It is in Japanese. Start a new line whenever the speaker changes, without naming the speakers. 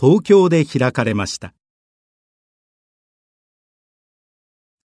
東京で開かれました。